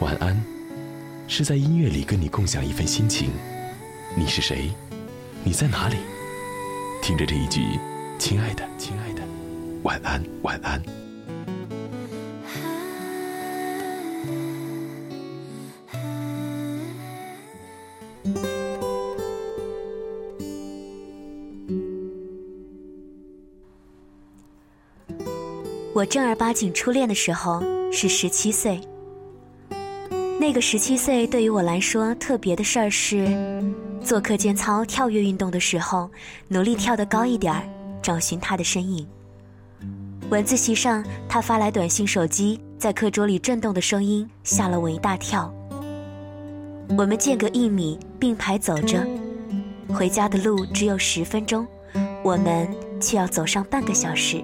晚安，是在音乐里跟你共享一份心情。你是谁？你在哪里？听着这一句，亲爱的，亲爱的，晚安，晚安。我正儿八经初恋的时候是十七岁。那个十七岁对于我来说特别的事儿是，做课间操跳跃运动的时候，努力跳得高一点儿，找寻他的身影。晚自习上，他发来短信，手机在课桌里震动的声音吓了我一大跳。我们间隔一米并排走着，回家的路只有十分钟，我们却要走上半个小时。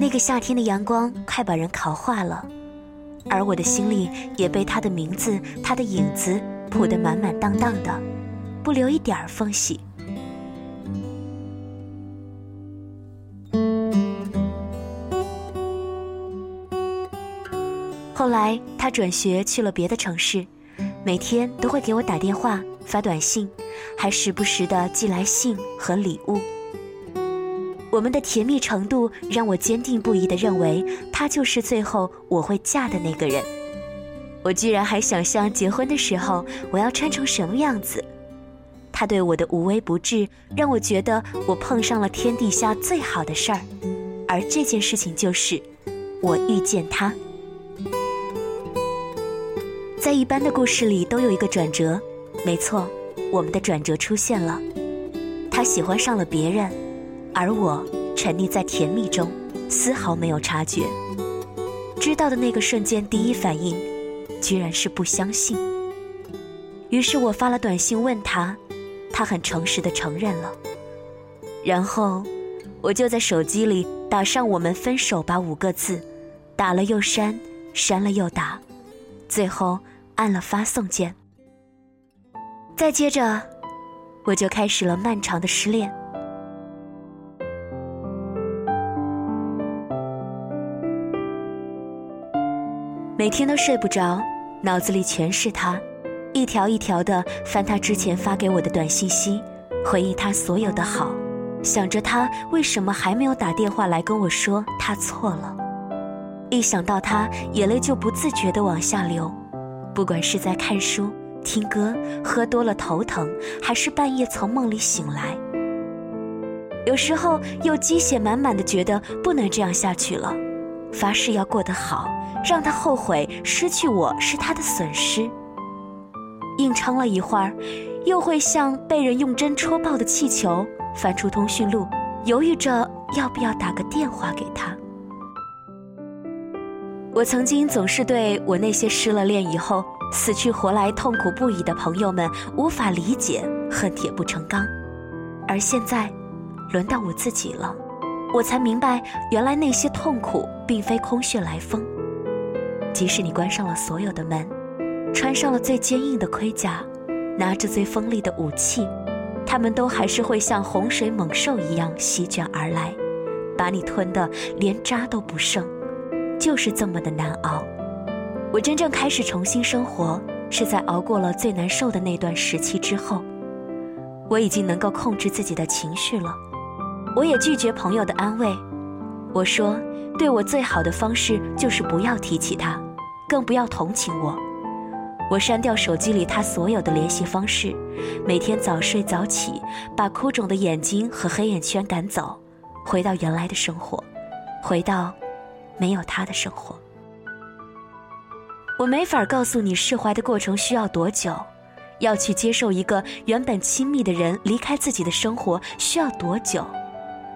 那个夏天的阳光快把人烤化了，而我的心里也被他的名字、他的影子铺得满满当当的，不留一点儿缝隙。后来他转学去了别的城市，每天都会给我打电话、发短信，还时不时的寄来信和礼物。我们的甜蜜程度让我坚定不移地认为，他就是最后我会嫁的那个人。我居然还想象结婚的时候我要穿成什么样子。他对我的无微不至，让我觉得我碰上了天底下最好的事儿。而这件事情就是，我遇见他。在一般的故事里都有一个转折，没错，我们的转折出现了。他喜欢上了别人。而我沉溺在甜蜜中，丝毫没有察觉。知道的那个瞬间，第一反应居然是不相信。于是我发了短信问他，他很诚实的承认了。然后，我就在手机里打上“我们分手吧”五个字，打了又删，删了又打，最后按了发送键。再接着，我就开始了漫长的失恋。每天都睡不着，脑子里全是他，一条一条的翻他之前发给我的短信息，回忆他所有的好，想着他为什么还没有打电话来跟我说他错了。一想到他，眼泪就不自觉的往下流，不管是在看书、听歌、喝多了头疼，还是半夜从梦里醒来，有时候又鸡血满满的觉得不能这样下去了。发誓要过得好，让他后悔失去我是他的损失。硬撑了一会儿，又会像被人用针戳爆的气球，翻出通讯录，犹豫着要不要打个电话给他。我曾经总是对我那些失了恋以后死去活来、痛苦不已的朋友们无法理解，恨铁不成钢，而现在，轮到我自己了。我才明白，原来那些痛苦并非空穴来风。即使你关上了所有的门，穿上了最坚硬的盔甲，拿着最锋利的武器，他们都还是会像洪水猛兽一样席卷而来，把你吞得连渣都不剩。就是这么的难熬。我真正开始重新生活，是在熬过了最难受的那段时期之后。我已经能够控制自己的情绪了。我也拒绝朋友的安慰，我说，对我最好的方式就是不要提起他，更不要同情我。我删掉手机里他所有的联系方式，每天早睡早起，把哭肿的眼睛和黑眼圈赶走，回到原来的生活，回到没有他的生活。我没法告诉你释怀的过程需要多久，要去接受一个原本亲密的人离开自己的生活需要多久。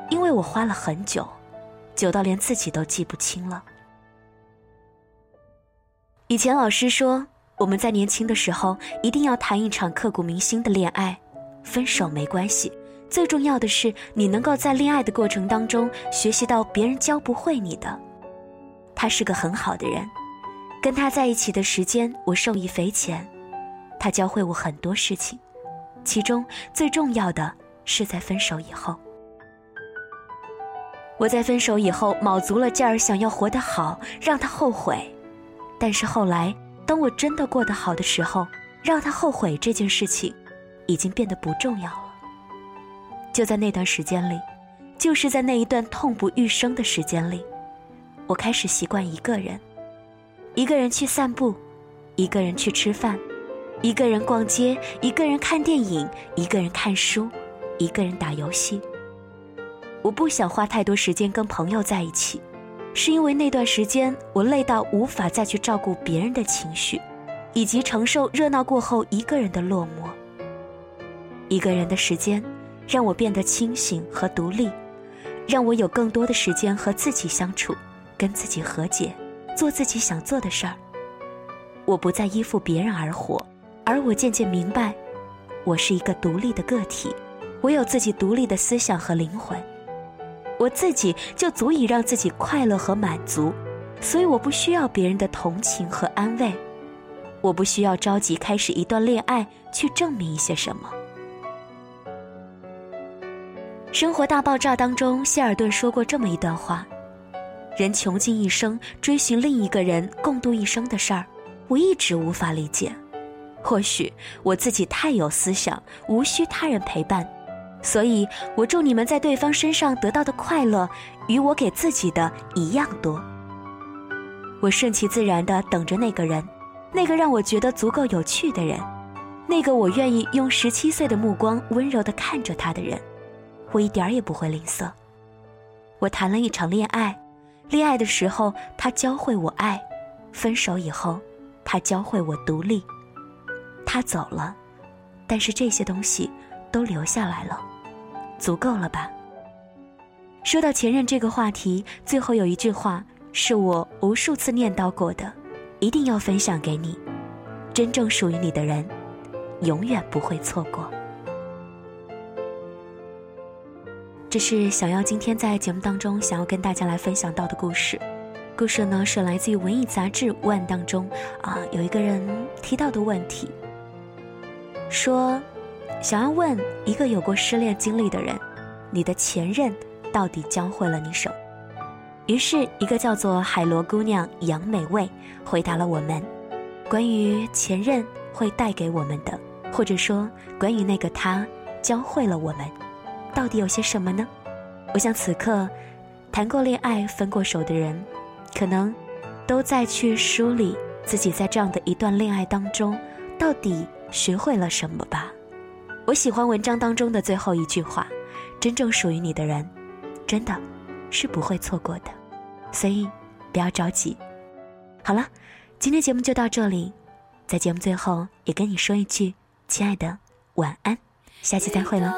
因为我花了很久，久到连自己都记不清了。以前老师说，我们在年轻的时候一定要谈一场刻骨铭心的恋爱，分手没关系，最重要的是你能够在恋爱的过程当中学习到别人教不会你的。他是个很好的人，跟他在一起的时间我受益匪浅，他教会我很多事情，其中最重要的是在分手以后。我在分手以后卯足了劲儿，想要活得好，让他后悔，但是后来，当我真的过得好的时候，让他后悔这件事情，已经变得不重要了。就在那段时间里，就是在那一段痛不欲生的时间里，我开始习惯一个人，一个人去散步，一个人去吃饭，一个人逛街，一个人看电影，一个人看书，一个人打游戏。我不想花太多时间跟朋友在一起，是因为那段时间我累到无法再去照顾别人的情绪，以及承受热闹过后一个人的落寞。一个人的时间，让我变得清醒和独立，让我有更多的时间和自己相处，跟自己和解，做自己想做的事儿。我不再依附别人而活，而我渐渐明白，我是一个独立的个体，我有自己独立的思想和灵魂。我自己就足以让自己快乐和满足，所以我不需要别人的同情和安慰，我不需要着急开始一段恋爱去证明一些什么。《生活大爆炸》当中，希尔顿说过这么一段话：人穷尽一生追寻另一个人共度一生的事儿，我一直无法理解。或许我自己太有思想，无需他人陪伴。所以，我祝你们在对方身上得到的快乐，与我给自己的一样多。我顺其自然地等着那个人，那个让我觉得足够有趣的人，那个我愿意用十七岁的目光温柔地看着他的人。我一点儿也不会吝啬。我谈了一场恋爱，恋爱的时候他教会我爱，分手以后，他教会我独立。他走了，但是这些东西都留下来了。足够了吧？说到前任这个话题，最后有一句话是我无数次念叨过的，一定要分享给你：真正属于你的人，永远不会错过。这是小妖今天在节目当中想要跟大家来分享到的故事。故事呢是来自于文艺杂志《问》当中啊，有一个人提到的问题，说。想要问一个有过失恋经历的人，你的前任到底教会了你什么？于是，一个叫做海螺姑娘杨美味回答了我们：关于前任会带给我们的，或者说关于那个他教会了我们，到底有些什么呢？我想此刻，谈过恋爱、分过手的人，可能都在去梳理自己在这样的一段恋爱当中，到底学会了什么吧。我喜欢文章当中的最后一句话：“真正属于你的人，真的是不会错过的，所以不要着急。”好了，今天节目就到这里，在节目最后也跟你说一句：“亲爱的，晚安，下期再会了。”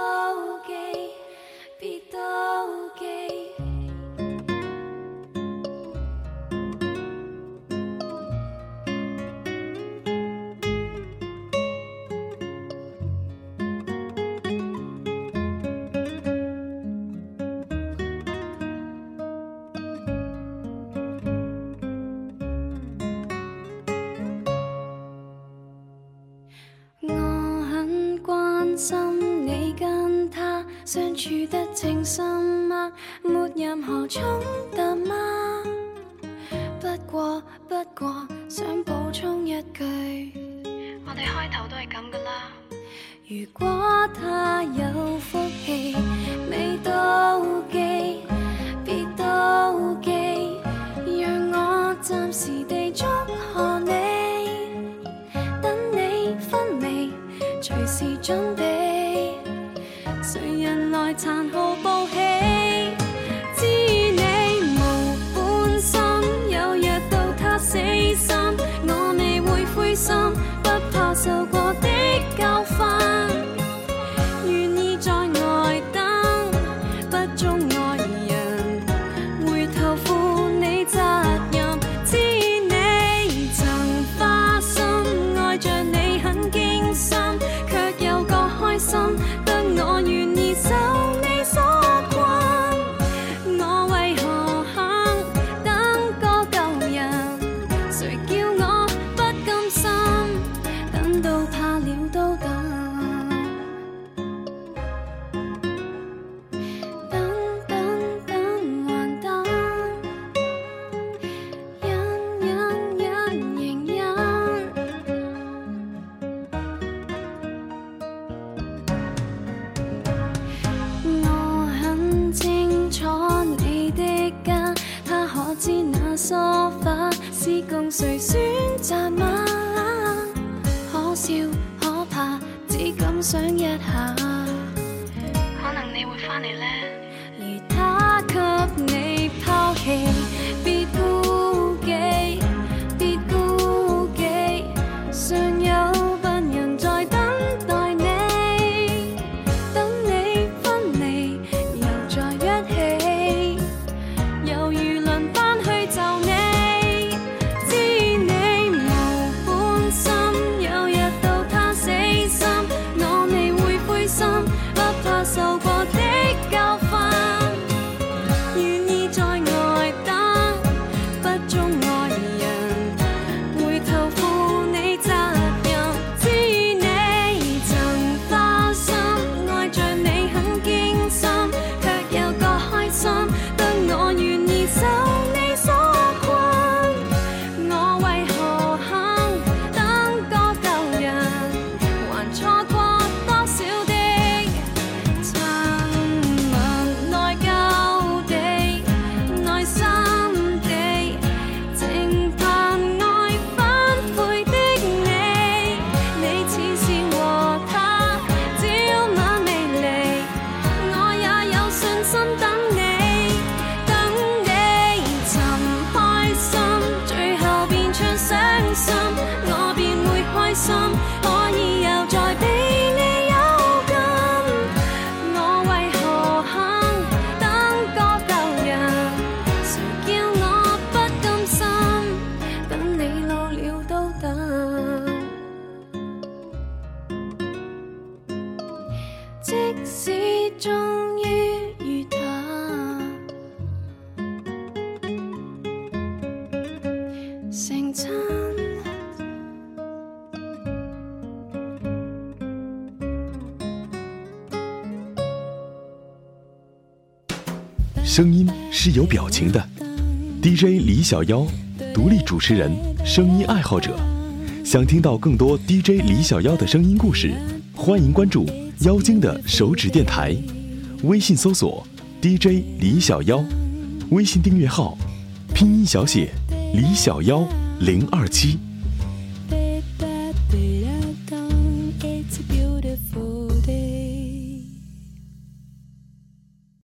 心吗？没任何冲突吗？不过不过，想补充一句，我哋开头都系咁噶啦。如果他有梳化是共谁选择吗？可笑可怕只敢想一下。终于与他星亲。声音是有表情的，DJ 李小妖，独立主持人，声音爱好者，想听到更多 DJ 李小妖的声音故事，欢迎关注妖精的手指电台。微信搜索 dj 李小妖微信订阅号拼音小写李小妖零二七。